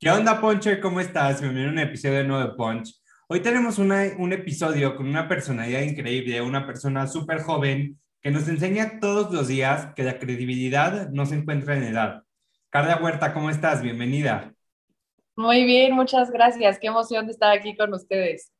¿Qué onda, Ponche? ¿Cómo estás? Bienvenido a un episodio nuevo de Punch. Hoy tenemos un episodio con una personalidad increíble, una persona súper joven que nos enseña todos los días que la credibilidad no se encuentra en edad. Carla Huerta, ¿cómo estás? Bienvenida. Muy bien, muchas gracias. Qué emoción de estar aquí con ustedes.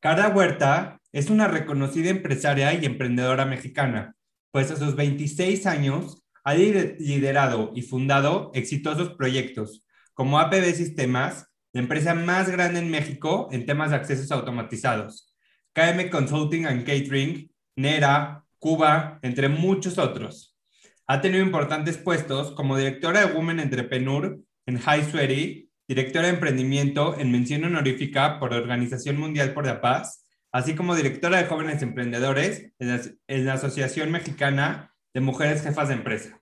Carla Huerta es una reconocida empresaria y emprendedora mexicana, pues a sus 26 años ha liderado y fundado exitosos proyectos como APB Sistemas, la empresa más grande en México en temas de accesos automatizados, KM Consulting and Catering, NERA, Cuba, entre muchos otros. Ha tenido importantes puestos como directora de Women Entrepreneur en High Sweaty, directora de emprendimiento en mención honorífica por la Organización Mundial por la Paz, así como directora de jóvenes emprendedores en la Asociación Mexicana de Mujeres Jefas de Empresa.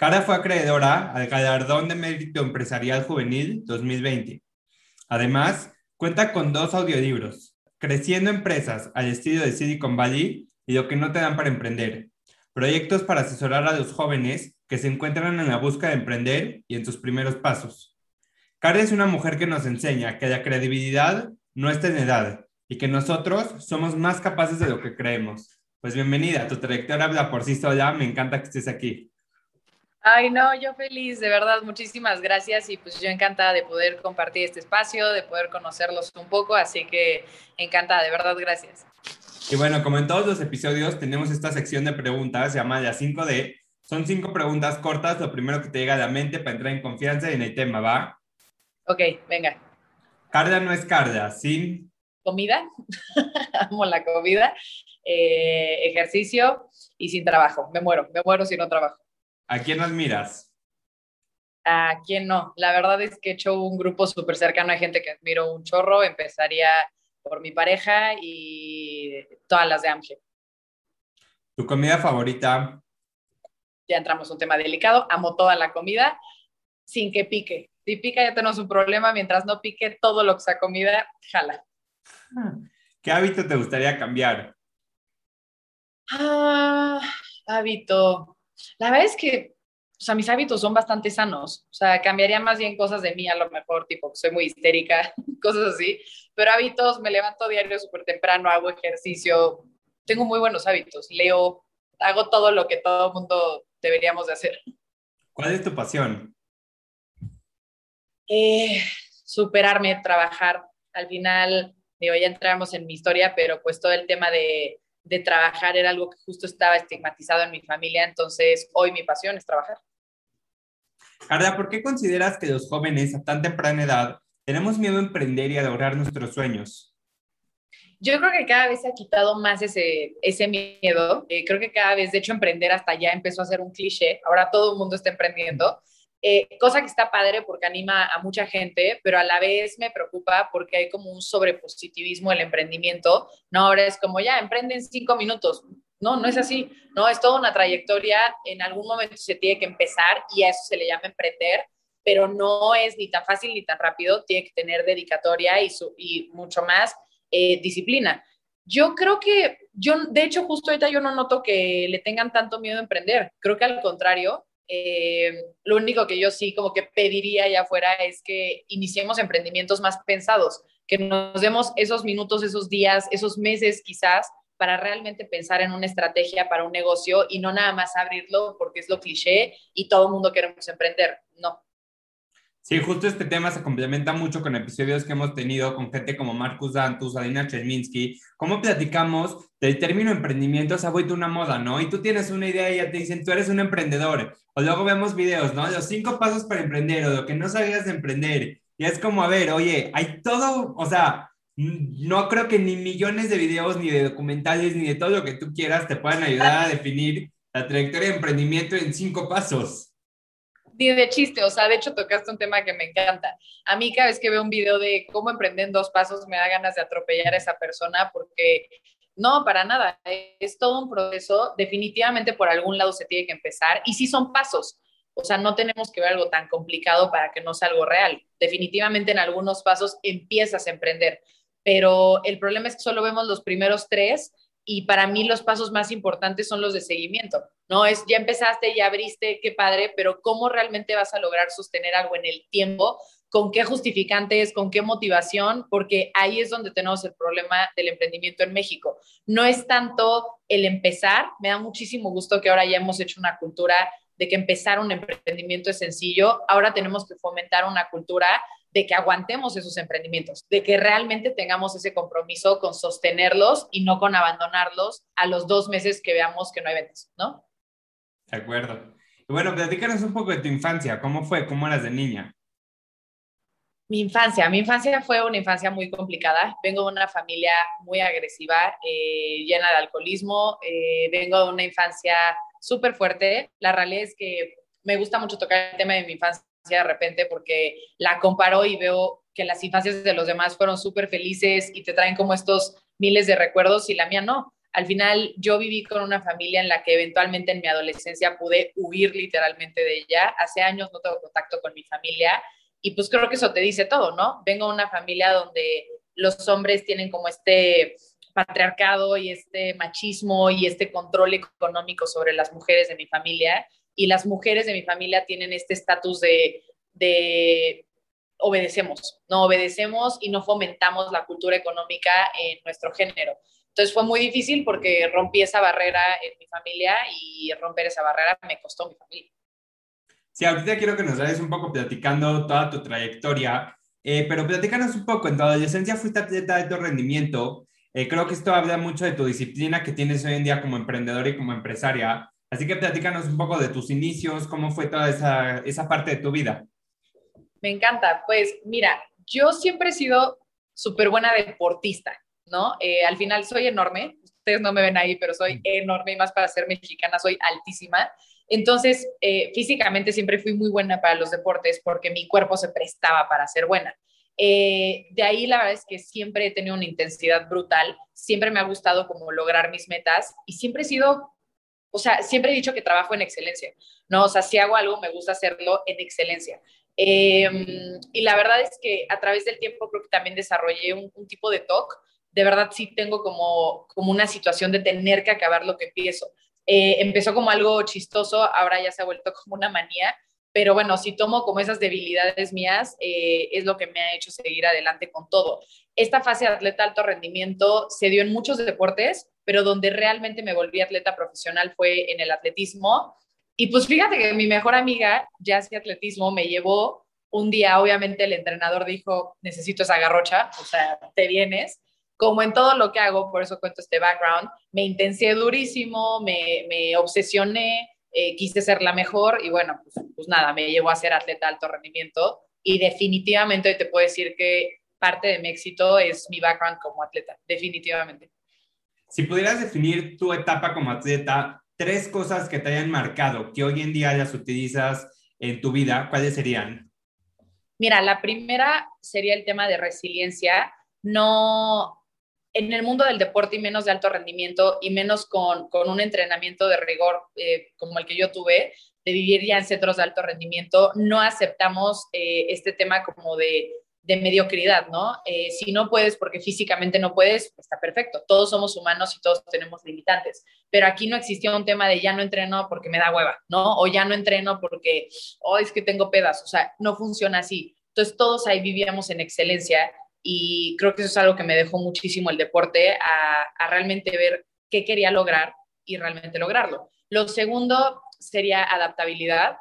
Cara fue acreedora al Galardón de Mérito Empresarial Juvenil 2020. Además, cuenta con dos audiolibros, Creciendo Empresas al estilo de Silicon Valley y Lo que no te dan para emprender, proyectos para asesorar a los jóvenes que se encuentran en la búsqueda de emprender y en sus primeros pasos. Cara es una mujer que nos enseña que la credibilidad no está en edad y que nosotros somos más capaces de lo que creemos. Pues bienvenida, tu trayectoria habla por sí sola, me encanta que estés aquí. Ay, no, yo feliz, de verdad, muchísimas gracias y pues yo encantada de poder compartir este espacio, de poder conocerlos un poco, así que encantada, de verdad, gracias. Y bueno, como en todos los episodios, tenemos esta sección de preguntas llamada 5D. Son cinco preguntas cortas, lo primero que te llega a la mente para entrar en confianza en el tema, ¿va? Ok, venga. Carla no es Carla, sin... Comida, amo la comida, eh, ejercicio y sin trabajo. Me muero, me muero si no trabajo. ¿A quién admiras? ¿A quién no? La verdad es que he hecho un grupo súper cercano de gente que admiro un chorro. Empezaría por mi pareja y todas las de Amge. ¿Tu comida favorita? Ya entramos en un tema delicado. Amo toda la comida sin que pique. Si pica ya tenemos un problema. Mientras no pique, todo lo que sea comida, jala. ¿Qué hábito te gustaría cambiar? Ah, hábito. La verdad es que, o sea, mis hábitos son bastante sanos. O sea, cambiaría más bien cosas de mí a lo mejor, tipo, soy muy histérica, cosas así. Pero hábitos, me levanto diario súper temprano, hago ejercicio, tengo muy buenos hábitos, leo, hago todo lo que todo mundo deberíamos de hacer. ¿Cuál es tu pasión? Eh, superarme, trabajar. Al final, digo, ya entramos en mi historia, pero pues todo el tema de de trabajar era algo que justo estaba estigmatizado en mi familia, entonces hoy mi pasión es trabajar. Carla, ¿por qué consideras que los jóvenes a tan temprana edad tenemos miedo a emprender y a lograr nuestros sueños? Yo creo que cada vez se ha quitado más ese, ese miedo. Eh, creo que cada vez, de hecho, emprender hasta ya empezó a ser un cliché. Ahora todo el mundo está emprendiendo. Eh, cosa que está padre porque anima a mucha gente, pero a la vez me preocupa porque hay como un sobrepositivismo el emprendimiento, ¿no? Ahora es como ya, emprende en cinco minutos. No, no es así, no, es toda una trayectoria, en algún momento se tiene que empezar y a eso se le llama emprender, pero no es ni tan fácil ni tan rápido, tiene que tener dedicatoria y, y mucho más eh, disciplina. Yo creo que, yo, de hecho, justo ahorita yo no noto que le tengan tanto miedo a emprender, creo que al contrario, eh, lo único que yo sí como que pediría allá afuera es que iniciemos emprendimientos más pensados, que nos demos esos minutos, esos días, esos meses quizás para realmente pensar en una estrategia para un negocio y no nada más abrirlo porque es lo cliché y todo el mundo queremos emprender. No, Sí, justo este tema se complementa mucho con episodios que hemos tenido con gente como Marcus Dantus, Adina Cherminsky, cómo platicamos del término emprendimiento se ha vuelto una moda, ¿no? Y tú tienes una idea y ya te dicen, tú eres un emprendedor. O luego vemos videos, ¿no? Los cinco pasos para emprender o lo que no sabías de emprender. Y es como, a ver, oye, hay todo, o sea, no creo que ni millones de videos, ni de documentales, ni de todo lo que tú quieras te puedan ayudar a definir la trayectoria de emprendimiento en cinco pasos. Ni de chiste, o sea, de hecho tocaste un tema que me encanta. A mí cada vez que veo un video de cómo emprender en dos pasos me da ganas de atropellar a esa persona porque no, para nada, es todo un proceso, definitivamente por algún lado se tiene que empezar y sí son pasos, o sea, no tenemos que ver algo tan complicado para que no sea algo real. Definitivamente en algunos pasos empiezas a emprender, pero el problema es que solo vemos los primeros tres y para mí los pasos más importantes son los de seguimiento, ¿no? Es, ya empezaste, ya abriste, qué padre, pero ¿cómo realmente vas a lograr sostener algo en el tiempo? ¿Con qué justificantes? ¿Con qué motivación? Porque ahí es donde tenemos el problema del emprendimiento en México. No es tanto el empezar, me da muchísimo gusto que ahora ya hemos hecho una cultura de que empezar un emprendimiento es sencillo, ahora tenemos que fomentar una cultura de que aguantemos esos emprendimientos, de que realmente tengamos ese compromiso con sostenerlos y no con abandonarlos a los dos meses que veamos que no hay ventas, ¿no? De acuerdo. Bueno, platícanos un poco de tu infancia, ¿cómo fue? ¿Cómo eras de niña? Mi infancia, mi infancia fue una infancia muy complicada. Vengo de una familia muy agresiva, eh, llena de alcoholismo. Eh, vengo de una infancia súper fuerte. La realidad es que me gusta mucho tocar el tema de mi infancia de repente porque la comparo y veo que las infancias de los demás fueron súper felices y te traen como estos miles de recuerdos y la mía no. Al final yo viví con una familia en la que eventualmente en mi adolescencia pude huir literalmente de ella. Hace años no tengo contacto con mi familia y pues creo que eso te dice todo, ¿no? Vengo de una familia donde los hombres tienen como este patriarcado y este machismo y este control económico sobre las mujeres de mi familia y las mujeres de mi familia tienen este estatus de, de obedecemos, no obedecemos y no fomentamos la cultura económica en nuestro género. Entonces fue muy difícil porque rompí esa barrera en mi familia y romper esa barrera me costó mi familia. Sí, ahorita quiero que nos vayas un poco platicando toda tu trayectoria, eh, pero platícanos un poco, en tu adolescencia fuiste atleta de alto rendimiento, eh, creo que esto habla mucho de tu disciplina que tienes hoy en día como emprendedor y como empresaria, Así que platícanos un poco de tus inicios, cómo fue toda esa, esa parte de tu vida. Me encanta. Pues mira, yo siempre he sido súper buena deportista, ¿no? Eh, al final soy enorme, ustedes no me ven ahí, pero soy mm. enorme y más para ser mexicana soy altísima. Entonces, eh, físicamente siempre fui muy buena para los deportes porque mi cuerpo se prestaba para ser buena. Eh, de ahí la verdad es que siempre he tenido una intensidad brutal, siempre me ha gustado como lograr mis metas y siempre he sido o sea, siempre he dicho que trabajo en excelencia, ¿no? O sea, si hago algo, me gusta hacerlo en excelencia. Em, y la verdad es que a través del tiempo creo que también desarrollé un, tipo de TOC. De verdad sí tengo como, como una situación de tener que acabar lo que empiezo. Eh, empezó como algo chistoso, ahora ya se ha vuelto como una manía, pero bueno, si tomo como esas debilidades mías, eh, es lo que me ha hecho seguir adelante con todo. Esta fase de atleta alto rendimiento se dio en muchos deportes, pero donde realmente me volví atleta profesional fue en el atletismo. Y pues fíjate que mi mejor amiga ya hacía atletismo, me llevó un día, obviamente el entrenador dijo, necesito esa garrocha, o sea, te vienes. Como en todo lo que hago, por eso cuento este background, me intensié durísimo, me, me obsesioné, eh, quise ser la mejor y bueno, pues, pues, nada, me llevó a ser atleta alto rendimiento y definitivamente te puedo decir que parte de mi éxito es mi background como atleta, definitivamente. Si pudieras definir tu etapa como atleta, tres cosas que te hayan marcado, que hoy en día las utilizas en tu vida, ¿cuáles serían? Mira, la primera sería el tema de resiliencia. No, en el mundo del deporte y menos de alto rendimiento y menos con, un entrenamiento de rigor eh, como el que yo tuve, de vivir ya en centros de alto rendimiento, no aceptamos eh, este tema como de de mediocridad, ¿no? Eh, si no puedes porque físicamente no puedes, está perfecto. Todos somos humanos y todos tenemos limitantes. Pero aquí no existía un tema de ya no entreno porque me da hueva, ¿no? O ya no entreno porque, oh, es que tengo pedas. O sea, no funciona así. Entonces todos ahí vivíamos en excelencia y creo que eso es algo que me dejó muchísimo el deporte a, a realmente ver qué quería lograr y realmente lograrlo. Lo segundo sería adaptabilidad.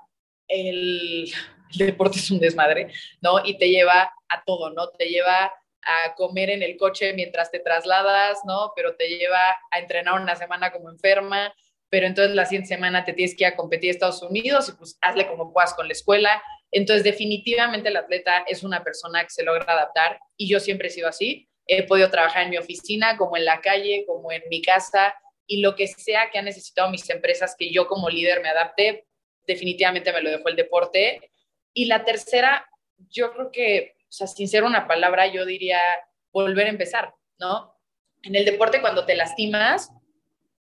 El, el deporte es un desmadre, ¿no? Y te lleva a todo, ¿no? Te lleva a comer en el coche mientras te trasladas, ¿no? Pero te lleva a entrenar una semana como enferma, pero entonces la siguiente semana te tienes que ir a competir a Estados Unidos y pues hazle como puedas con la escuela. Entonces definitivamente el atleta es una persona que se logra adaptar y yo siempre he sido así. He podido trabajar en mi oficina, como en la calle, como en mi casa y lo que sea que han necesitado mis empresas que yo como líder me adapte, definitivamente me lo dejó el deporte. Y la tercera, yo creo que, o sea, sin ser una palabra, yo diría volver a empezar, ¿no? En el deporte cuando te lastimas,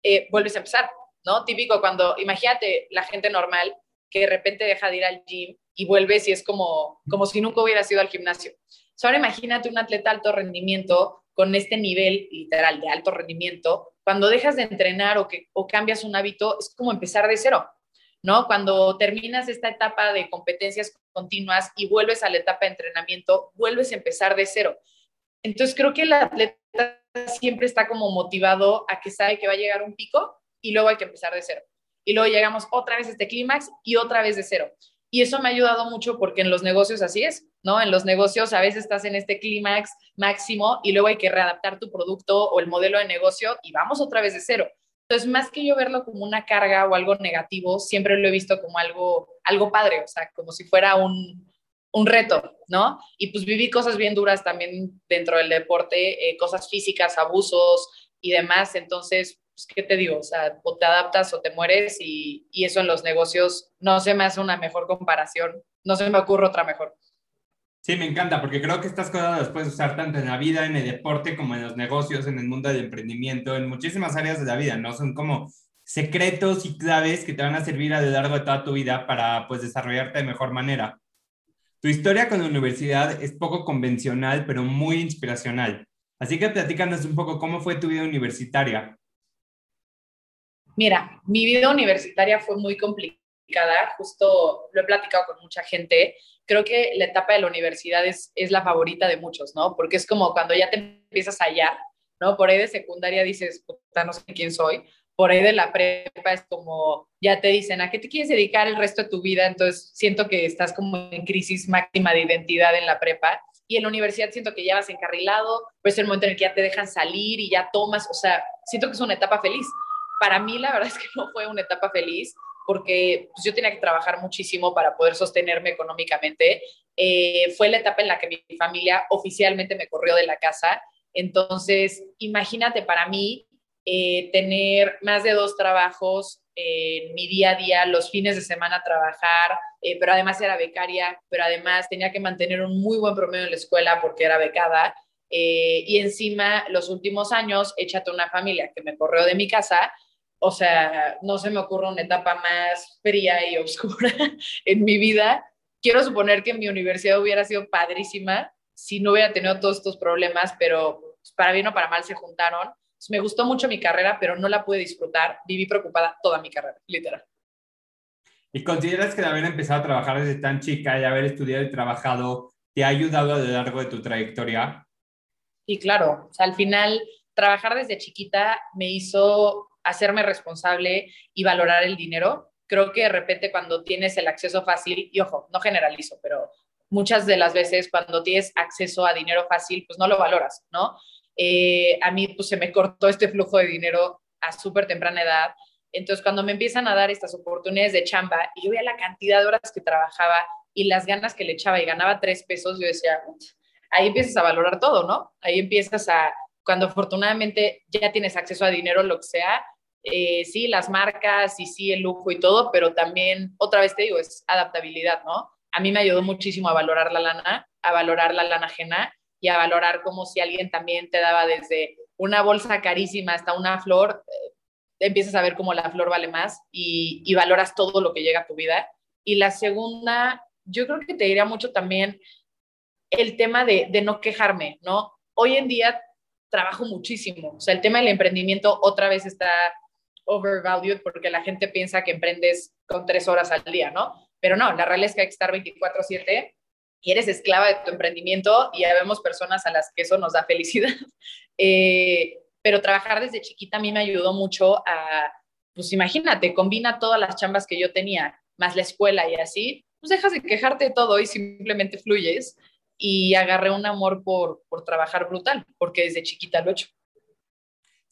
eh, vuelves a empezar, ¿no? Típico cuando, imagínate la gente normal que de repente deja de ir al gym y vuelves y es como, como si nunca hubiera ido al gimnasio. ahora imagínate un atleta alto rendimiento con este nivel literal de alto rendimiento, cuando dejas de entrenar o, que, o cambias un hábito, es como empezar de cero, ¿no? Cuando terminas esta etapa de competencias continuas y vuelves a la etapa de entrenamiento, vuelves a empezar de cero. Entonces creo que el atleta siempre está como motivado a que sabe que va a llegar un pico y luego hay que empezar de cero. Y luego llegamos otra vez a este clímax y otra vez de cero. Y eso me ha ayudado mucho porque en los negocios así es, ¿no? En los negocios a veces estás en este clímax máximo y luego hay que readaptar tu producto o el modelo de negocio y vamos otra vez de cero. Entonces, más que yo verlo como una carga o algo negativo, siempre lo he visto como algo, algo padre, o sea, como si fuera un, un reto, ¿no? Y pues viví cosas bien duras también dentro del deporte, eh, cosas físicas, abusos y demás. Entonces, pues, ¿qué te digo? O sea, o te adaptas o te mueres y, y, eso en los negocios no se me hace una mejor comparación, no se me ocurre otra mejor. Sí, me encanta, porque creo que estas cosas las puedes usar tanto en la vida, en el deporte, como en los negocios, en el mundo del emprendimiento, en muchísimas áreas de la vida, ¿no? Son como secretos y claves que te van a servir a lo largo de toda tu vida para, pues, desarrollarte de mejor manera. Tu historia con la universidad es poco convencional, pero muy inspiracional. Así que platícanos un poco cómo fue tu vida universitaria. Mira, mi vida universitaria fue muy complicada, justo lo he platicado con mucha gente. Creo que la etapa de la universidad es, es la favorita de muchos, ¿no? Porque es como cuando ya te empiezas a hallar, ¿no? Por ahí de secundaria dices, puta, no sé quién soy. Por ahí de la prepa es como, ya te dicen, ¿a qué te quieres dedicar el resto de tu vida? Entonces siento que estás como en crisis máxima de identidad en la prepa. Y en la universidad siento que ya vas encarrilado, pues es el momento en el que ya te dejan salir y ya tomas, o sea, siento que es una etapa feliz para mí la verdad es que no fue una etapa feliz porque pues, yo tenía que trabajar muchísimo para poder sostenerme económicamente. Eh, fue la etapa en la que mi familia oficialmente me corrió de la casa. Entonces, imagínate para mí eh, tener más de dos trabajos en mi día a día, los fines de semana trabajar, eh, pero además era becaria, pero además tenía que mantener un muy buen promedio en la escuela porque era becada. y encima, los últimos años, échate una familia que me corrió de mi casa o sea, no se me ocurre una etapa más fría y oscura en mi vida. Quiero suponer que mi universidad hubiera sido padrísima si no hubiera tenido todos estos problemas, pero pues, para bien o para mal se juntaron. me gustó mucho mi carrera, pero no la pude disfrutar. Viví preocupada toda mi carrera, literal. ¿Y consideras que de haber empezado a trabajar desde tan chica y haber estudiado y trabajado te ha ayudado a lo largo de tu trayectoria? Y claro, o sea, al final trabajar desde chiquita me hizo hacerme responsable y valorar el dinero. Creo que de repente cuando tienes el acceso fácil, y ojo, no generalizo, pero muchas de las veces cuando tienes acceso a dinero fácil, pues no lo valoras, ¿no? Eh, a mí pues se me cortó este flujo de dinero a súper temprana edad. Entonces cuando me empiezan a dar estas oportunidades de chamba y yo veía la cantidad de horas que trabajaba y las ganas que le echaba y ganaba tres pesos, yo decía, ahí empiezas a valorar todo, ¿no? Ahí empiezas a, cuando afortunadamente ya tienes acceso a dinero, lo que sea, eh, sí, las marcas y sí, el lujo y todo, pero también, otra vez te digo, es adaptabilidad, ¿no? A mí me ayudó muchísimo a valorar la lana, a valorar la lana ajena y a valorar como si alguien también te daba desde una bolsa carísima hasta una flor, eh, empiezas a ver cómo la flor vale más y, valoras todo lo que llega a tu vida. Y la segunda, yo creo que te diría mucho también el tema de, de no quejarme, ¿no? Hoy en día trabajo muchísimo, o sea, el tema del emprendimiento otra vez está overvalued porque la gente piensa que emprendes con tres horas al día, ¿no? Pero no, la realidad es que hay que estar 24/7 y eres esclava de tu emprendimiento y ya vemos personas a las que eso nos da felicidad. Eh, pero trabajar desde chiquita a mí me ayudó mucho a, pues imagínate, combina todas las chambas que yo tenía, más la escuela y así, pues dejas de quejarte de todo y simplemente fluyes. Y agarré un amor por, por trabajar brutal, porque desde chiquita lo he hecho.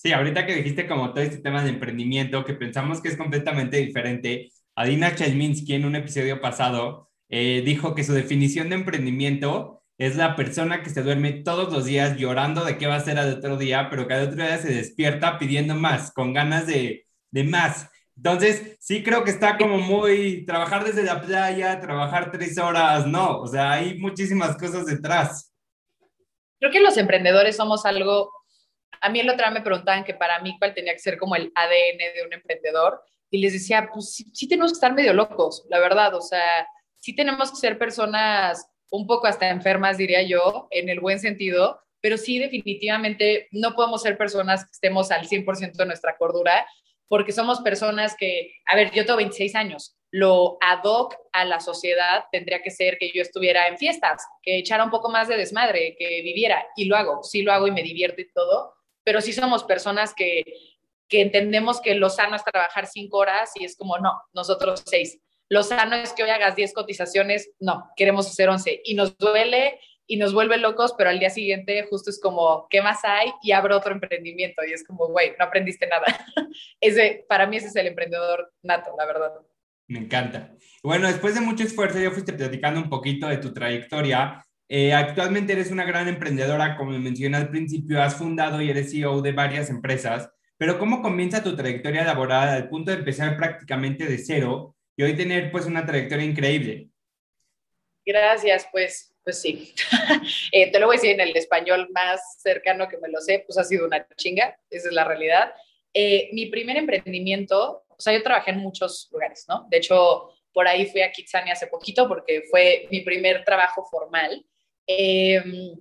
Sí, ahorita que dijiste como todo este tema de emprendimiento, que pensamos que es completamente diferente, Adina Chelminsky en un episodio pasado eh, dijo que su definición de emprendimiento es la persona que se duerme todos los días llorando de qué va a ser al otro día, pero cada otro día se despierta pidiendo más, con ganas de, de más. Entonces, sí creo que está como muy, trabajar desde la playa, trabajar tres horas, no, o sea, hay muchísimas cosas detrás. Creo que los emprendedores somos algo, a mí el otro día me preguntaban que para mí cuál tenía que ser como el ADN de un emprendedor y les decía, pues sí, sí tenemos que estar medio locos, la verdad, o sea, sí tenemos que ser personas un poco hasta enfermas, diría yo, en el buen sentido, pero sí definitivamente no podemos ser personas que estemos al 100% de nuestra cordura, porque somos personas que, a ver, yo tengo 26 años, lo ad hoc a la sociedad tendría que ser que yo estuviera en fiestas, que echara un poco más de desmadre, que viviera, y lo hago, sí lo hago y me divierto y todo, pero sí somos personas que, que entendemos que lo sano es trabajar cinco horas y es como, no, nosotros seis lo sano es que hoy hagas 10 cotizaciones, no, queremos hacer 11 y nos duele y nos vuelve locos, pero al día siguiente justo es como, ¿qué más hay? Y abro otro emprendimiento y es como, güey, no aprendiste nada. ese, para mí ese es el emprendedor nato, la verdad. Me encanta. Bueno, después de mucho esfuerzo, yo fuiste platicando un poquito de tu trayectoria. Eh, actualmente eres una gran emprendedora, como mencioné al principio, has fundado y eres CEO de varias empresas, pero ¿cómo comienza tu trayectoria laboral al punto de empezar prácticamente de cero y hoy tener pues una trayectoria increíble. Gracias, pues, pues sí. Eh, te lo voy a decir en el español más cercano que me lo sé, pues ha sido una chinga, esa es la realidad. Eh, mi primer emprendimiento, o sea, yo trabajé en muchos lugares, ¿no? De hecho, por ahí fui a Kitsani hace poquito porque fue mi primer trabajo formal. Em,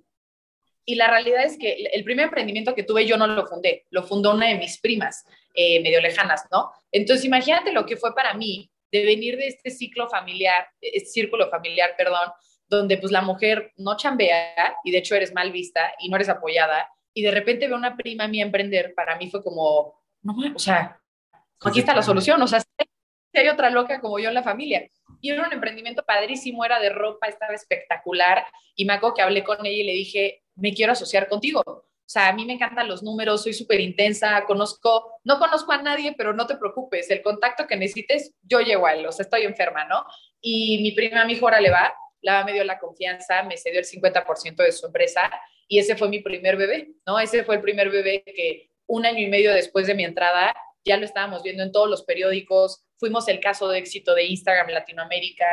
y la realidad es que el primer emprendimiento que tuve yo no lo fundé, lo fundó una de mis primas, eh, medio lejanas, ¿no? Entonces, imagínate lo que fue para mí de venir de este ciclo familiar, este círculo familiar, perdón, donde pues la mujer no chambea y de hecho eres mal vista y no eres apoyada y de repente veo una prima mía emprender, para mí fue como, no, o sea, aquí está la solución, o sea, si hay otra loca como yo en la familia. Y era un emprendimiento padrísimo, era de ropa, estaba espectacular y me acuerdo que hablé con ella y le dije, me quiero asociar contigo. O sea, a mí me encantan los números, soy súper intensa, conozco, no conozco a nadie, pero no te preocupes, el contacto que necesites, yo llego a él, o sea, estoy enferma, ¿no? Y mi prima, mi hijo, ahora le va, la me dio la confianza, me cedió el 50% de su empresa y ese fue mi primer bebé, ¿no? Ese fue el primer bebé que un año y medio después de mi entrada ya lo estábamos viendo en todos los periódicos, fuimos el caso de éxito de Instagram Latinoamérica,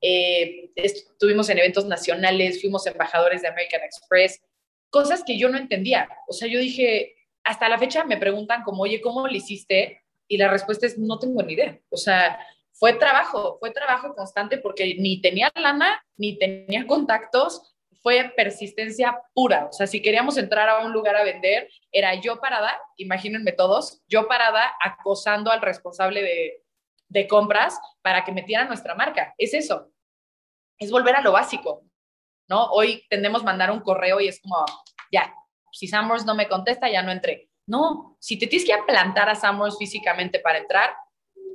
eh, estuvimos en eventos nacionales, fuimos embajadores de American Express, cosas que yo no entendía. O sea, yo dije, hasta la fecha me preguntan como, oye, ¿cómo lo hiciste? Y la respuesta es, no tengo ni idea. O sea, fue trabajo, fue trabajo constante porque ni tenía lana, ni tenía contactos, fue persistencia pura. O sea, si queríamos entrar a un lugar a vender, era yo parada, imagínense todos, yo parada acosando al responsable de, de compras para que metiera nuestra marca. Es eso, es volver a lo básico. ¿no? Hoy tendemos a mandar un correo y es como, ya, si Summers no me contesta, ya no entré. No, si te tienes que plantar a Summers físicamente para entrar,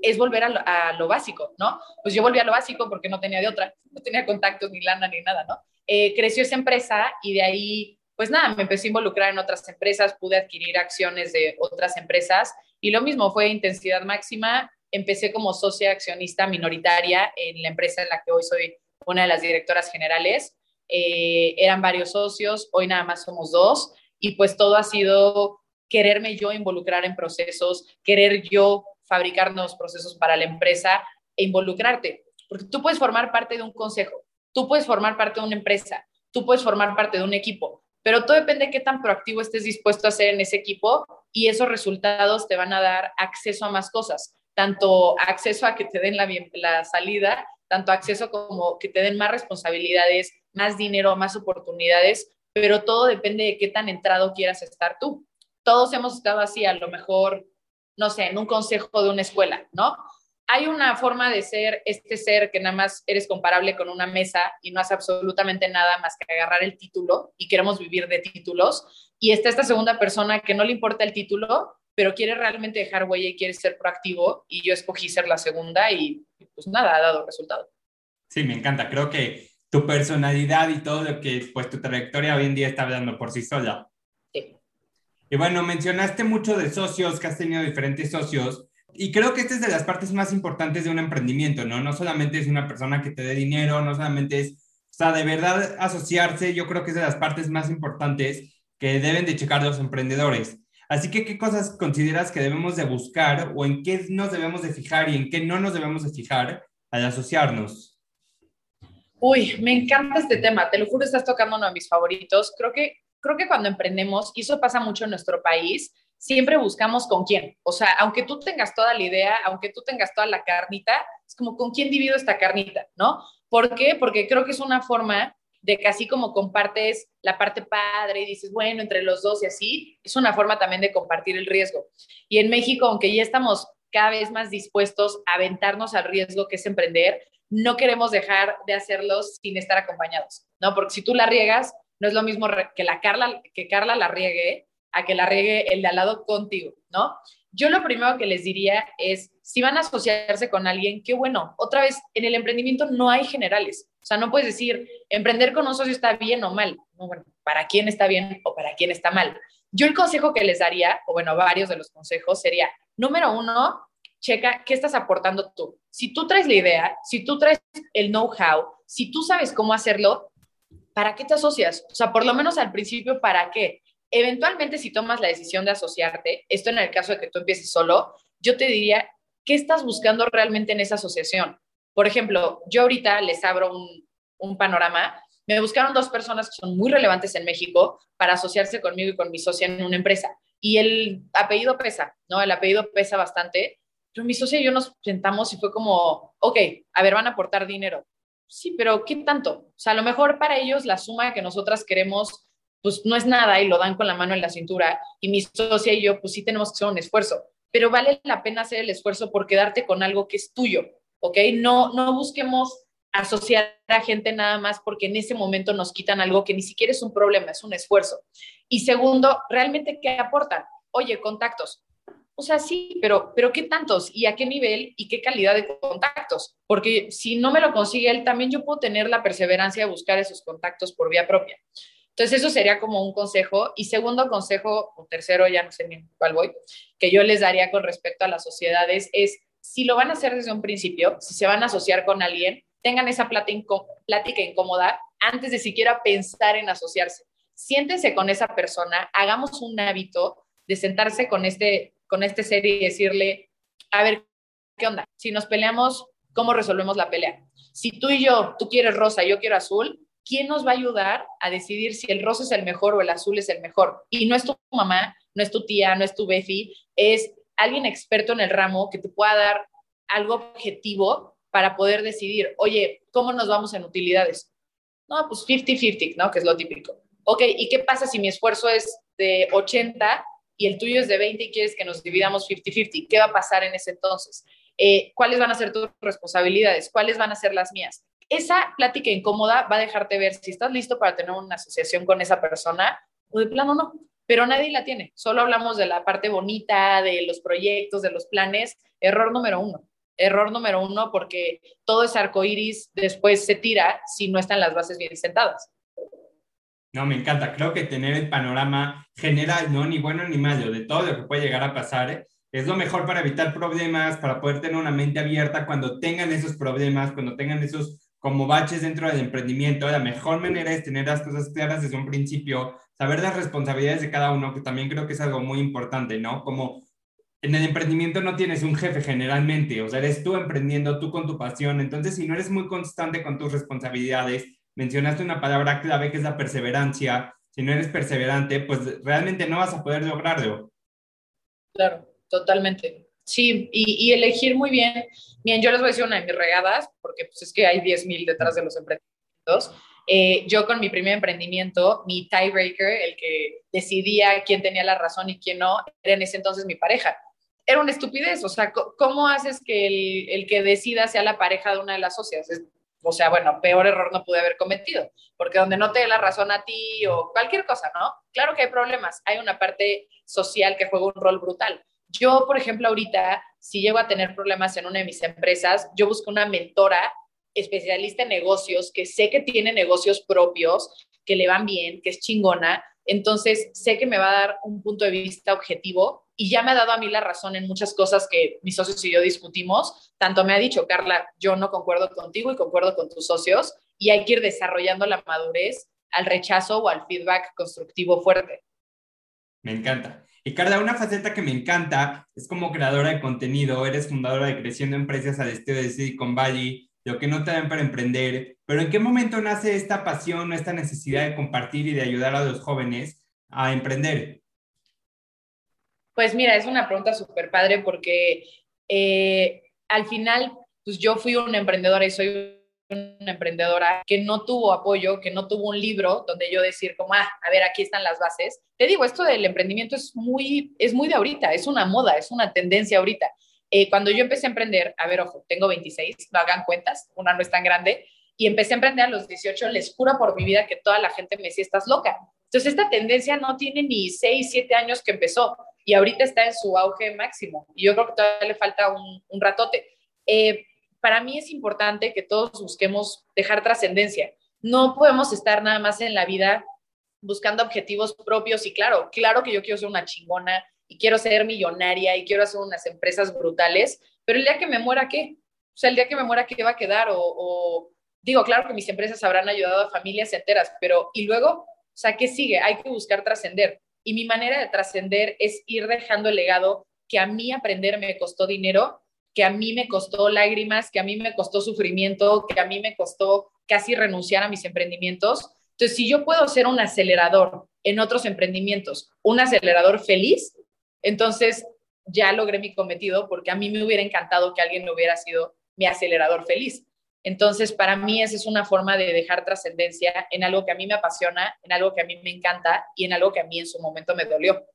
es volver a lo, básico, ¿no? Pues yo volví a lo básico porque no tenía de otra, no tenía contactos ni lana ni nada, ¿no? Eh, creció esa empresa y de ahí, pues nada, me empecé a involucrar en otras empresas, pude adquirir acciones de otras empresas y lo mismo fue intensidad máxima. Empecé como socia accionista minoritaria en la empresa en la que hoy soy una de las directoras generales. Eh, eran varios socios, hoy nada más somos dos, y pues todo ha sido quererme yo involucrar en procesos, querer yo fabricar nuevos procesos para la empresa e involucrarte, porque tú puedes formar parte de un consejo, tú puedes formar parte de una empresa, tú puedes formar parte de un equipo, pero todo depende de qué tan proactivo estés dispuesto a ser en ese equipo y esos resultados te van a dar acceso a más cosas, tanto acceso a que te den la, la salida, tanto acceso como que te den más responsabilidades, más dinero, más oportunidades, pero todo depende de qué tan entrado quieras estar tú. Todos hemos estado así, a lo mejor, no sé, en un consejo de una escuela, ¿no? Hay una forma de ser este ser que nada más eres comparable con una mesa y no hace absolutamente nada más que agarrar el título y queremos vivir de títulos. Y está esta segunda persona que no le importa el título, pero quiere realmente dejar huella y quiere ser proactivo y yo escogí ser la segunda y pues nada, ha dado resultado. Sí, me encanta. Creo que tu personalidad y todo lo que pues tu trayectoria hoy en día está hablando por sí sola. Sí. Y bueno, mencionaste mucho de socios, que has tenido diferentes socios. Y creo que esta es de las partes más importantes de un emprendimiento, ¿no? No solamente es una persona que te dé dinero, no solamente es, o sea, de verdad asociarse, yo creo que es de las partes más importantes que deben de checar los emprendedores. Así que, ¿qué cosas consideras que debemos de buscar o en qué nos debemos de fijar y en qué no nos debemos de fijar al asociarnos? Uy, me encanta este tema, te lo juro, estás tocando uno de mis favoritos. Creo que, creo que cuando emprendemos, y eso pasa mucho en nuestro país, siempre buscamos con quién. O sea, aunque tú tengas toda la idea, aunque tú tengas toda la carnita, es como con quién divido esta carnita, ¿no? ¿Por qué? Porque creo que es una forma de que así como compartes la parte padre y dices, bueno, entre los dos y así, es una forma también de compartir el riesgo. Y en México, aunque ya estamos cada vez más dispuestos a aventarnos al riesgo que es emprender, no queremos dejar de hacerlos sin estar acompañados, ¿no? Porque si tú la riegas, no es lo mismo que, la Carla, que Carla la riegue a que la riegue el de al lado contigo, ¿no? Yo lo primero que les diría es, si van a asociarse con alguien, qué bueno. Otra vez, en el emprendimiento no hay generales. O sea, no puedes decir, emprender con un socio está bien o mal. No, bueno, ¿para quién está bien o para quién está mal? Yo el consejo que les daría, o bueno, varios de los consejos, sería, número uno, checa qué estás aportando tú. Si tú traes la idea, si tú traes el know-how, si tú sabes cómo hacerlo, ¿para qué te asocias? O sea, por lo menos al principio, ¿para qué? Eventualmente, si tomas la decisión de asociarte, esto en el caso de que tú empieces solo, yo te diría, ¿qué estás buscando realmente en esa asociación? Por ejemplo, yo ahorita les abro un, panorama. Me buscaron dos personas que son muy relevantes en México para asociarse conmigo y con mi socia en una empresa. Y el apellido pesa, ¿no? El apellido pesa bastante mi socia y yo nos sentamos y fue como, ok, a ver, van a aportar dinero. Sí, pero ¿qué tanto? O sea, a lo mejor para ellos la suma que nosotras queremos, pues no es nada y lo dan con la mano en la cintura. Y mi socia y yo, pues sí tenemos que hacer un esfuerzo, pero vale la pena hacer el esfuerzo por quedarte con algo que es tuyo, ¿ok? No, no busquemos asociar a gente nada más porque en ese momento nos quitan algo que ni siquiera es un problema, es un esfuerzo. Y segundo, realmente, ¿qué aportan? Oye, contactos. O sea, sí, pero, pero ¿qué tantos? ¿Y a qué nivel? ¿Y qué calidad de contactos? Porque si no me lo consigue él, también yo puedo tener la perseverancia de buscar esos contactos por vía propia. Entonces, eso sería como un consejo. Y segundo consejo, o tercero, ya no sé ni cuál voy, que yo les daría con respecto a las sociedades es, si lo van a hacer desde un principio, si se van a asociar con alguien, tengan esa plática incómoda antes de siquiera pensar en asociarse. Siéntense con esa persona, hagamos un hábito de sentarse con este con este ser y decirle, a ver, ¿qué onda? Si nos peleamos, ¿cómo resolvemos la pelea? Si tú y yo, tú quieres rosa, yo quiero azul, ¿quién nos va a ayudar a decidir si el rosa es el mejor o el azul es el mejor? Y no es tu mamá, no es tu tía, no es tu Befi, es alguien experto en el ramo que te pueda dar algo objetivo para poder decidir, oye, ¿cómo nos vamos en utilidades? No, pues 50-50, ¿no? Que es lo típico. Ok, ¿y qué pasa si mi esfuerzo es de 80 y el tuyo es de 20 y quieres que nos dividamos 50-50, ¿qué va a pasar en ese entonces? Eh, ¿Cuáles van a ser tus responsabilidades? ¿Cuáles van a ser las mías? Esa plática incómoda va a dejarte ver si estás listo para tener una asociación con esa persona o de plano no, pero nadie la tiene. Solo hablamos de la parte bonita, de los proyectos, de los planes. Error número uno. Error número uno porque todo ese arco iris después se tira si no están las bases bien sentadas. No, me encanta. Creo que tener el panorama general, no ni bueno ni malo, de todo lo que puede llegar a pasar, es lo mejor para evitar problemas, para poder tener una mente abierta cuando tengan esos problemas, cuando tengan esos como baches dentro del emprendimiento. La mejor manera es tener las cosas claras desde un principio, saber las responsabilidades de cada uno, que también creo que es algo muy importante, ¿no? Como en el emprendimiento no tienes un jefe generalmente, o sea, eres tú emprendiendo, tú con tu pasión. Entonces, si no eres muy constante con tus responsabilidades, mencionaste una palabra clave que es la perseverancia. Si no eres perseverante, pues realmente no vas a poder lograrlo. Claro, totalmente. Sí, y, elegir muy bien. Bien, yo les voy a decir una de mis regadas, porque pues es que hay 10.000 detrás de los emprendimientos. Eh, yo con mi primer emprendimiento, mi tiebreaker, el que decidía quién tenía la razón y quién no, era en ese entonces mi pareja. Era una estupidez, o sea, ¿cómo haces que el que decida sea la pareja de una de las socias? o sea, bueno, peor error no pude haber cometido, porque donde no te dé la razón a ti o cualquier cosa, ¿no? Claro que hay problemas, hay una parte social que juega un rol brutal. Yo, por ejemplo, ahorita, si llego a tener problemas en una de mis empresas, yo busco una mentora especialista en negocios que sé que tiene negocios propios, que le van bien, que es chingona, entonces sé que me va a dar un punto de vista objetivo y ya me ha dado a mí la razón en muchas cosas que mis socios y yo discutimos. Tanto me ha dicho, Carla, yo no concuerdo contigo y concuerdo con tus socios y hay que ir desarrollando la madurez al rechazo o al feedback constructivo fuerte. Me encanta. Y Carla, una faceta que me encanta es como creadora de contenido, eres fundadora de Creciendo Empresas al estilo de Silicon Valley, lo que no te dan para emprender, pero ¿en qué momento nace esta pasión, esta necesidad de compartir y de ayudar a los jóvenes a emprender? Pues mira, es una pregunta súper padre porque eh, al final, pues yo fui una emprendedora y soy una emprendedora que no tuvo apoyo, que no tuvo un libro donde yo decir como, ah, a ver, aquí están las bases. Te digo, esto del emprendimiento es muy, es muy de ahorita, es una moda, es una tendencia ahorita. Eh, cuando yo empecé a emprender, a ver, ojo, tengo 26, no hagan cuentas, una no es tan grande, y empecé a emprender a los 18, les juro por mi vida que toda la gente me decía, estás loca. Entonces, esta tendencia no tiene ni 6, 7 años que empezó y ahorita está en su auge máximo. Y yo creo que todavía le falta un, un ratote. Eh, para mí es importante que todos busquemos dejar trascendencia. No podemos estar nada más en la vida buscando objetivos propios y claro, claro que yo quiero ser una chingona y quiero ser millonaria y quiero hacer unas empresas brutales, pero el día que me muera, ¿qué? O sea, el día que me muera, ¿qué va a quedar? O, digo, claro que mis empresas habrán ayudado a familias enteras, pero ¿y luego? O sea, ¿qué sigue? Hay que buscar trascender. Y mi manera de trascender es ir dejando el legado que a mí aprender me costó dinero que a mí me costó lágrimas, que a mí me costó sufrimiento, que a mí me costó casi renunciar a mis emprendimientos. Entonces, si yo puedo ser un acelerador en otros emprendimientos, un acelerador feliz, entonces ya logré mi cometido porque a mí me hubiera encantado que alguien hubiera sido mi acelerador feliz. Entonces, para mí esa es una forma de dejar trascendencia en algo que a mí me apasiona, en algo que a mí me encanta y en algo que a mí en su momento me dolió.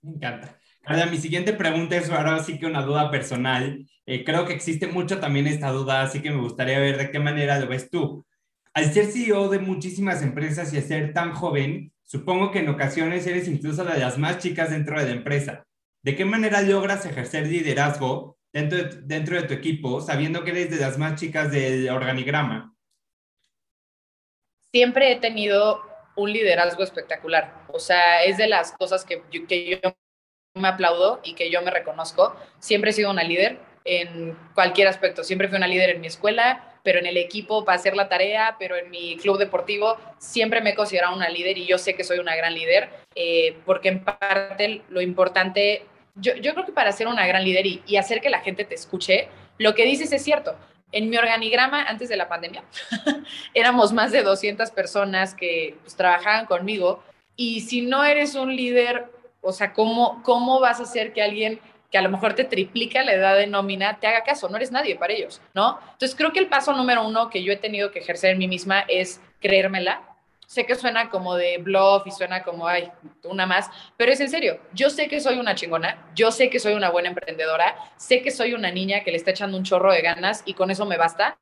Me encanta. Ahora, mi siguiente pregunta es ahora sí que una duda personal. Eh, creo que existe mucho también esta duda, así que me gustaría ver de qué manera lo ves tú. Al ser CEO de muchísimas empresas y ser tan joven, supongo que en ocasiones eres incluso de las más chicas dentro de la empresa. ¿De qué manera logras ejercer liderazgo dentro de, dentro de tu equipo, sabiendo que eres de las más chicas del organigrama? Siempre he tenido un liderazgo espectacular. O sea, es de las cosas que que yo me aplaudo y que yo me reconozco. Siempre he sido una líder en cualquier aspecto. Siempre fui una líder en mi escuela, pero en el equipo para hacer la tarea, pero en mi club deportivo siempre me he considerado una líder y yo sé que soy una gran líder, eh, porque en parte lo importante, yo, yo, creo que para ser una gran líder y, hacer que la gente te escuche, lo que dices es cierto. En mi organigrama, antes de la pandemia, éramos más de 200 personas que pues, trabajaban conmigo y si no eres un líder o sea, ¿cómo, ¿cómo vas a hacer que alguien que a lo mejor te triplica la edad de nómina te haga caso? No eres nadie para ellos, ¿no? Entonces creo que el paso número uno que yo he tenido que ejercer en mí misma es creérmela. Sé que suena como de bluff y suena como, ay, una más, pero es en serio. Yo sé que soy una chingona, yo sé que soy una buena emprendedora, sé que soy una niña que le está echando un chorro de ganas y con eso me basta.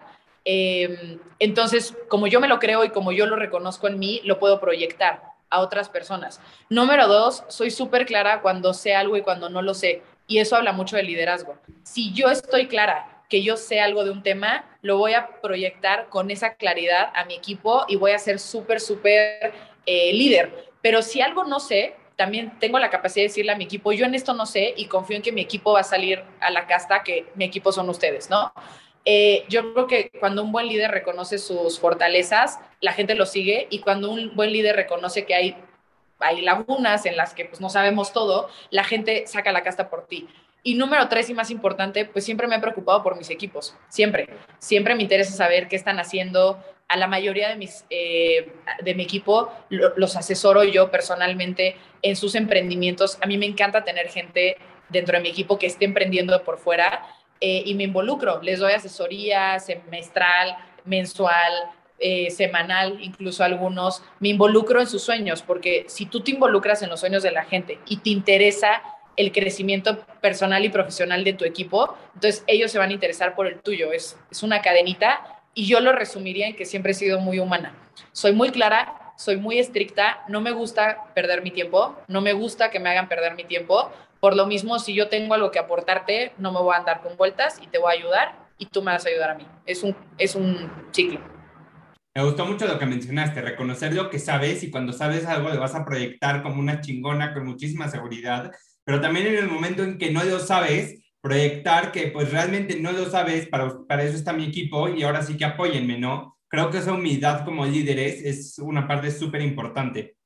Em, entonces, como yo me lo creo y como yo lo reconozco en mí, lo puedo proyectar a otras personas. Número dos, soy súper clara cuando sé algo y cuando no lo sé. Y eso habla mucho de liderazgo. Si yo estoy clara que yo sé algo de un tema, lo voy a proyectar con esa claridad a mi equipo y voy a ser súper, súper eh, líder. Pero si algo no sé, también tengo la capacidad de decirle a mi equipo, yo en esto no sé y confío en que mi equipo va a salir a la casta, que mi equipo son ustedes, ¿no? Eh, yo creo que cuando un buen líder reconoce sus fortalezas, la gente lo sigue y cuando un buen líder reconoce que hay, hay lagunas en las que pues, no sabemos todo, la gente saca la casta por ti. Y número tres y más importante, pues siempre me he preocupado por mis equipos, siempre. Siempre me interesa saber qué están haciendo. A la mayoría de, mis, eh, de mi equipo los asesoro yo personalmente en sus emprendimientos. A mí me encanta tener gente dentro de mi equipo que esté emprendiendo por fuera eh, y me involucro, les doy asesoría semestral, mensual, eh, semanal, incluso algunos, me involucro en sus sueños, porque si tú te involucras en los sueños de la gente y te interesa el crecimiento personal y profesional de tu equipo, entonces ellos se van a interesar por el tuyo, es, es una cadenita y yo lo resumiría en que siempre he sido muy humana. Soy muy clara, soy muy estricta, no me gusta perder mi tiempo, no me gusta que me hagan perder mi tiempo, por lo mismo, si yo tengo algo que aportarte, no me voy a andar con vueltas y te voy a ayudar y tú me vas a ayudar a mí. Es un, es un ciclo. Me gustó mucho lo que mencionaste, reconocer lo que sabes y cuando sabes algo lo vas a proyectar como una chingona con muchísima seguridad, pero también en el momento en que no lo sabes, proyectar que pues realmente no lo sabes, para, para eso está mi equipo y ahora sí que apóyenme, ¿no? Creo que esa humildad como líderes es una parte súper importante.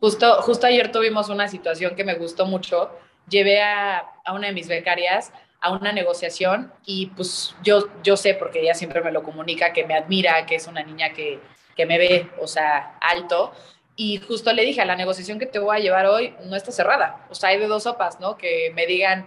Justo, justo ayer tuvimos una situación que me gustó mucho. Llevé a, a una de mis becarias a una negociación y pues yo, yo sé, porque ella siempre me lo comunica, que me admira, que es una niña que, que me ve, o sea, alto. Y justo le dije, a la negociación que te voy a llevar hoy no está cerrada. O sea, hay de dos sopas, ¿no? Que me digan,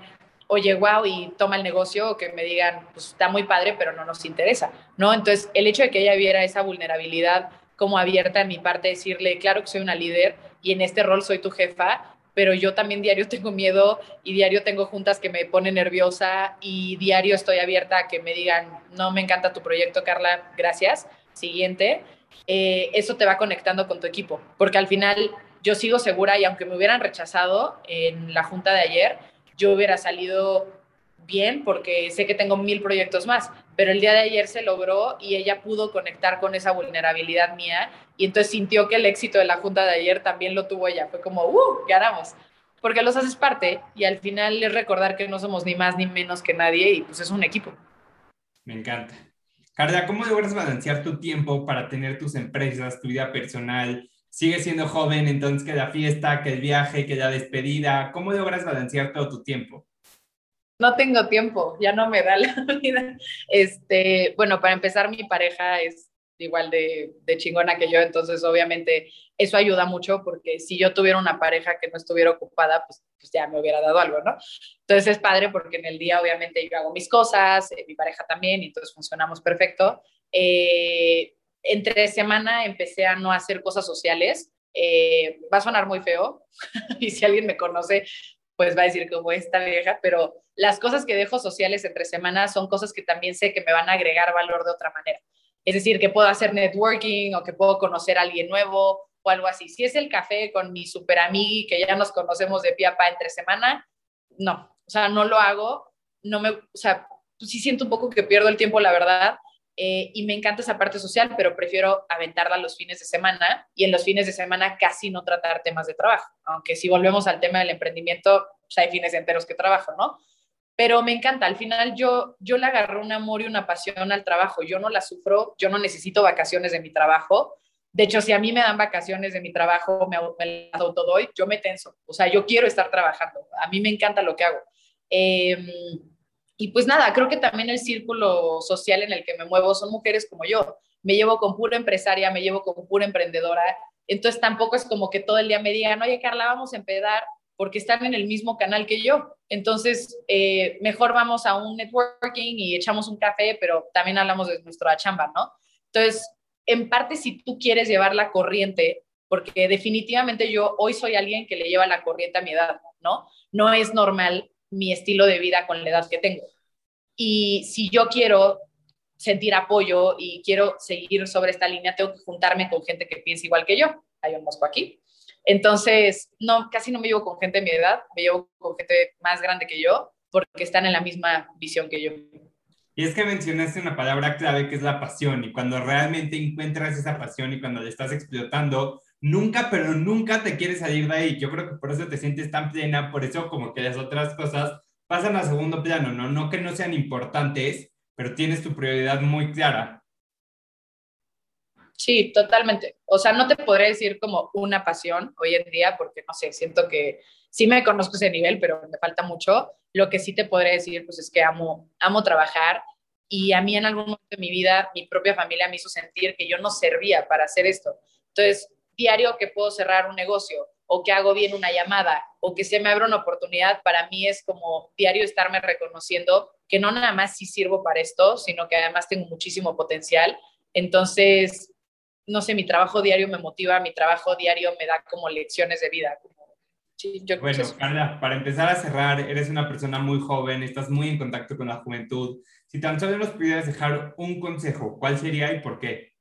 oye, wow, y toma el negocio, o que me digan, pues está muy padre, pero no nos interesa, ¿no? Entonces, el hecho de que ella viera esa vulnerabilidad como abierta en mi parte, decirle, claro que soy una líder y en este rol soy tu jefa, pero yo también diario tengo miedo y diario tengo juntas que me ponen nerviosa y diario estoy abierta a que me digan, no me encanta tu proyecto, Carla, gracias, siguiente. Eh, eso te va conectando con tu equipo, porque al final yo sigo segura y aunque me hubieran rechazado en la junta de ayer, yo hubiera salido bien porque sé que tengo mil proyectos más, pero el día de ayer se logró y ella pudo conectar con esa vulnerabilidad mía y entonces sintió que el éxito de la junta de ayer también lo tuvo ella. Fue como, ¡uh! Ganamos. Porque los haces parte y al final es recordar que no somos ni más ni menos que nadie y pues es un equipo. Me encanta. Carla, ¿cómo logras balancear tu tiempo para tener tus empresas, tu vida personal? Sigues siendo joven, entonces que la fiesta, que el viaje, que la despedida. ¿Cómo logras balancear todo tu tiempo? no tengo tiempo, ya no me da la vida. Este, bueno, para empezar, mi pareja es igual de, chingona que yo, entonces obviamente eso ayuda mucho porque si yo tuviera una pareja que no estuviera ocupada, pues, pues ya me hubiera dado algo, ¿no? Entonces es padre porque en el día obviamente yo hago mis cosas, eh, mi pareja también, y entonces funcionamos perfecto. Eh, entre semana empecé a no hacer cosas sociales. Eh, va a sonar muy feo y si alguien me conoce pues va a decir como esta vieja, pero las cosas que dejo sociales entre semanas son cosas que también sé que me van a agregar valor de otra manera. Es decir, que puedo hacer networking o que puedo conocer a alguien nuevo o algo así. Si es el café con mi super amigui que ya nos conocemos de pie a entre semana, no, o sea, no lo hago, no me, o sea, sí siento un poco que pierdo el tiempo, la verdad, eh, y me encanta esa parte social, pero prefiero aventarla los fines de semana y en los fines de semana casi no tratar temas de trabajo, aunque si volvemos al tema del emprendimiento, pues hay fines enteros que trabajo, ¿no? Pero me encanta, al final yo, yo le agarré un amor y una pasión al trabajo, yo no la sufro, yo no necesito vacaciones de mi trabajo, de hecho, si a mí me dan vacaciones de mi trabajo, me, me las autodoy, yo me tenso, o sea, yo quiero estar trabajando, a mí me encanta lo que hago. Eh, y pues nada, creo que también el círculo social en el que me muevo son mujeres como yo. Me llevo con pura empresaria, me llevo con pura emprendedora. Entonces tampoco es como que todo el día me digan, oye Carla, vamos a empedar porque están en el mismo canal que yo. Entonces, eh, mejor vamos a un networking y echamos un café, pero también hablamos de nuestra chamba, ¿no? Entonces, en parte, si tú quieres llevar la corriente, porque definitivamente yo hoy soy alguien que le lleva la corriente a mi edad, ¿no? No es normal mi estilo de vida con la edad que tengo. Y si yo quiero sentir apoyo y quiero seguir sobre esta línea, tengo que juntarme con gente que piensa igual que yo. Hay un mosco aquí. Entonces, no, casi no me llevo con gente de mi edad, me llevo con gente más grande que yo, porque están en la misma visión que yo. Y es que mencionaste una palabra clave que es la pasión, y cuando realmente encuentras esa pasión y cuando la estás explotando, nunca, pero nunca te quieres salir de ahí. Yo creo que por eso te sientes tan plena, por eso como que las otras cosas pasan a segundo plano, ¿no? No que no sean importantes, pero tienes tu prioridad muy clara. Sí, totalmente. O sea, no te podré decir como una pasión hoy en día, porque no sé, siento que sí me conozco ese nivel, pero me falta mucho. Lo que sí te podré decir, pues es que amo, amo trabajar y a mí en algún momento de mi vida, mi propia familia me hizo sentir que yo no servía para hacer esto. Entonces, diario que puedo cerrar un negocio o que hago bien una llamada o que se me abre una oportunidad, para mí es como diario estarme reconociendo que no nada más sí sirvo para esto, sino que además tengo muchísimo potencial. Entonces, no sé, mi trabajo diario me motiva, mi trabajo diario me da como lecciones de vida. bueno, Carla, para empezar a cerrar, eres una persona muy joven, estás muy en contacto con la juventud. Si tan solo nos pudieras dejar un consejo, ¿cuál sería y por qué?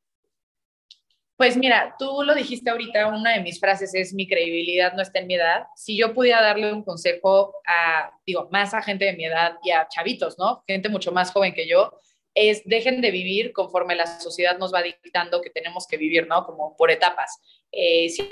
Pues mira, tú lo dijiste ahorita, una de mis frases es mi credibilidad no está en mi edad. Si yo pudiera darle un consejo a, digo, más a gente de mi edad y a chavitos, ¿no? Gente mucho más joven que yo, es dejen de vivir conforme la sociedad nos va dictando que tenemos que vivir, ¿no? Como por etapas. Eh, si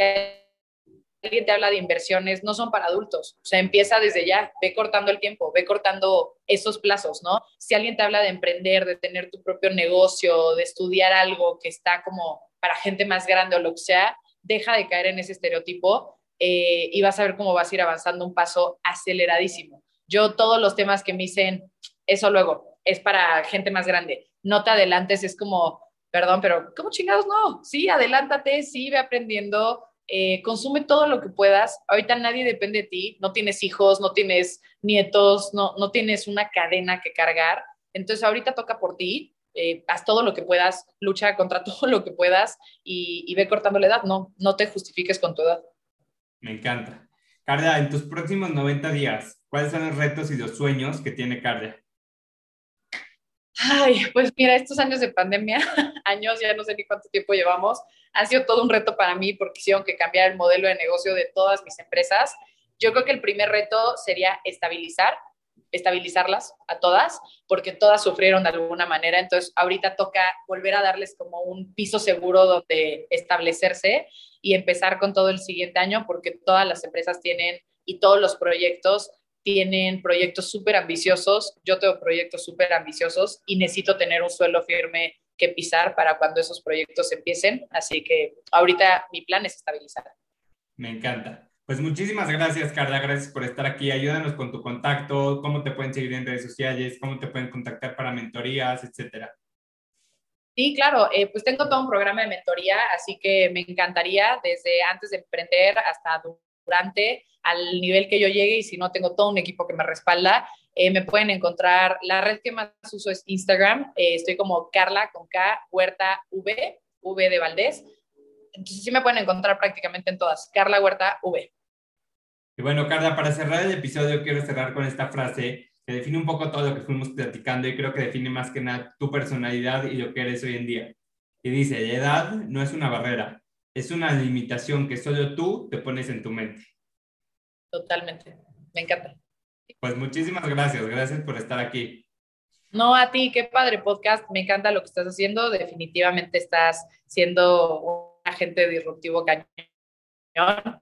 alguien te habla de inversiones, no son para adultos. O sea, empieza desde ya, ve cortando el tiempo, ve cortando esos plazos, ¿no? Si alguien te habla de emprender, de tener tu propio negocio, de estudiar algo que está como para gente más grande o lo que sea, deja de caer en ese estereotipo eh, y vas a ver cómo vas a ir avanzando un paso aceleradísimo. Yo todos los temas que me dicen, eso luego, es para gente más grande. No te adelantes, es como, perdón, pero ¿cómo chingados no? Sí, adelántate, sí, ve aprendiendo, eh, consume todo lo que puedas. Ahorita nadie depende de ti, no tienes hijos, no tienes nietos, no, no tienes una cadena que cargar. Entonces ahorita toca por ti, eh, haz todo lo que puedas, lucha contra todo lo que puedas y, y, ve cortando la edad, no, no te justifiques con tu edad. Me encanta. Carla, en tus próximos 90 días, ¿cuáles son los retos y los sueños que tiene Carla? Ay, pues mira, estos años de pandemia, años, ya no sé ni cuánto tiempo llevamos, ha sido todo un reto para mí porque hicieron que cambiar el modelo de negocio de todas mis empresas. Yo creo que el primer reto sería estabilizar, estabilizarlas a todas, porque todas sufrieron de alguna manera. Entonces, ahorita toca volver a darles como un piso seguro donde establecerse y empezar con todo el siguiente año, porque todas las empresas tienen y todos los proyectos tienen proyectos súper ambiciosos, yo tengo proyectos súper ambiciosos y necesito tener un suelo firme que pisar para cuando esos proyectos empiecen. Así que ahorita mi plan es estabilizar. Me encanta. Pues muchísimas gracias, Carla. Gracias por estar aquí. Ayúdanos con tu contacto, cómo te pueden seguir en redes sociales, cómo te pueden contactar para mentorías, etcétera. Sí, claro, eh, pues tengo todo un programa de mentoría, así que me encantaría desde antes de emprender hasta durante al nivel que yo llegue y si no tengo todo un equipo que me respalda, eh, me pueden encontrar, la red que más uso es Instagram, eh, estoy como Carla con K, Huerta V, V de Valdés, entonces sí me pueden encontrar prácticamente en todas, Carla Huerta V. Y bueno, Carla, para cerrar el episodio quiero cerrar con esta frase que define un poco todo lo que fuimos platicando y creo que define más que nada tu personalidad y lo que eres hoy en día. Y dice, la edad no es una barrera, es una limitación que solo tú te pones en tu mente. Totalmente. Me encanta. Pues muchísimas gracias. Gracias por estar aquí. No, a ti, qué padre podcast. Me encanta lo que estás haciendo. Definitivamente estás siendo un agente disruptivo cañón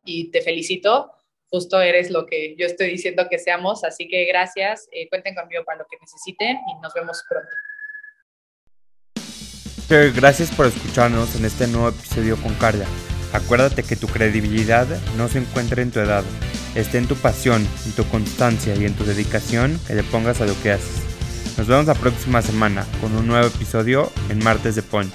y te felicito. Justo eres lo que yo estoy diciendo que seamos. Así que gracias. Eh, cuenten conmigo para lo que necesiten y nos vemos pronto. Gracias por escucharnos en este nuevo episodio con Carla. Acuérdate que tu credibilidad no se encuentra en tu edad, está en tu pasión, en tu constancia y en tu dedicación que le pongas a lo que haces. Nos vemos la próxima semana con un nuevo episodio en Martes de Punch.